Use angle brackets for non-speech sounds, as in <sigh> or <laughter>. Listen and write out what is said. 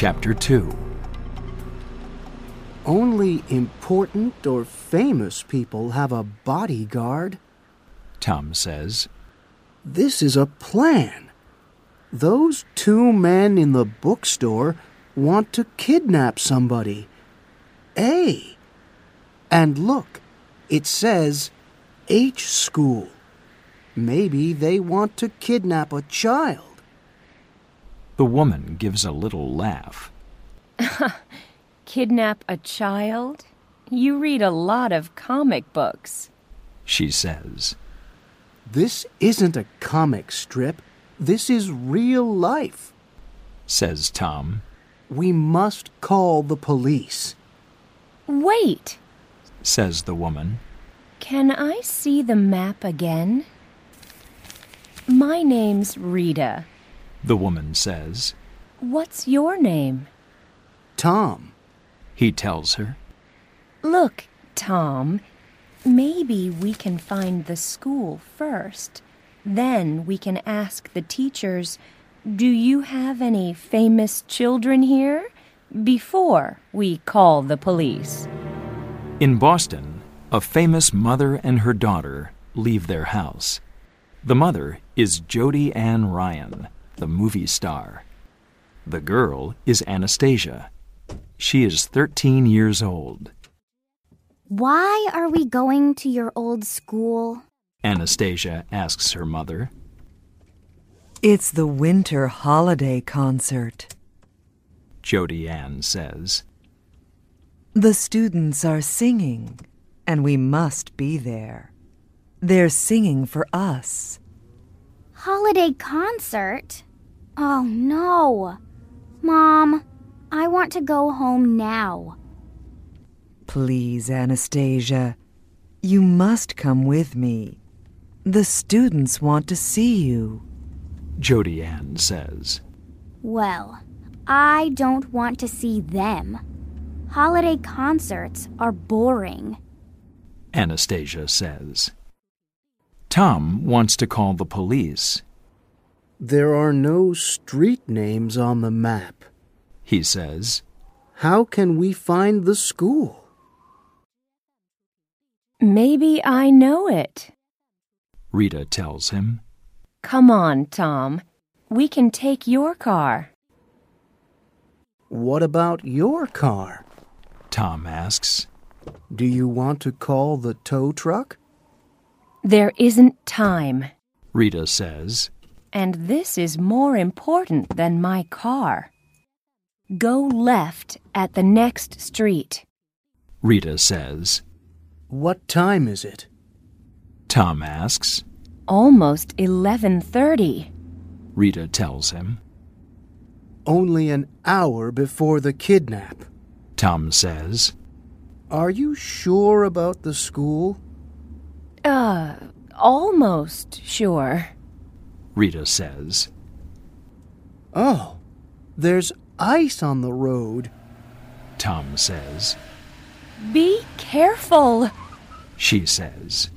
Chapter 2 Only important or famous people have a bodyguard. Tom says. This is a plan. Those two men in the bookstore want to kidnap somebody. A. And look, it says H School. Maybe they want to kidnap a child. The woman gives a little laugh. <laughs> Kidnap a child? You read a lot of comic books. She says. This isn't a comic strip. This is real life. Says Tom. We must call the police. Wait! Says the woman. Can I see the map again? My name's Rita. The woman says. What's your name? Tom. He tells her. Look, Tom, maybe we can find the school first. Then we can ask the teachers, Do you have any famous children here? Before we call the police. In Boston, a famous mother and her daughter leave their house. The mother is Jody Ann Ryan, the movie star. The girl is Anastasia. She is 13 years old. Why are we going to your old school? Anastasia asks her mother. It's the winter holiday concert. Jody Ann says. The students are singing, and we must be there. They're singing for us. Holiday concert? Oh no. Mom, I want to go home now. Please, Anastasia, you must come with me. The students want to see you. Jody Ann says. Well, I don't want to see them. Holiday concerts are boring. Anastasia says. Tom wants to call the police. There are no street names on the map. He says. How can we find the school? Maybe I know it. Rita tells him. Come on, Tom. We can take your car. What about your car? Tom asks. Do you want to call the tow truck? There isn't time. Rita says. And this is more important than my car. Go left at the next street. Rita says. What time is it? Tom asks. Almost 11:30. Rita tells him. Only an hour before the kidnap. Tom says. Are you sure about the school? Uh, almost sure. Rita says. Oh, there's ice on the road. Tom says. Be careful. She says.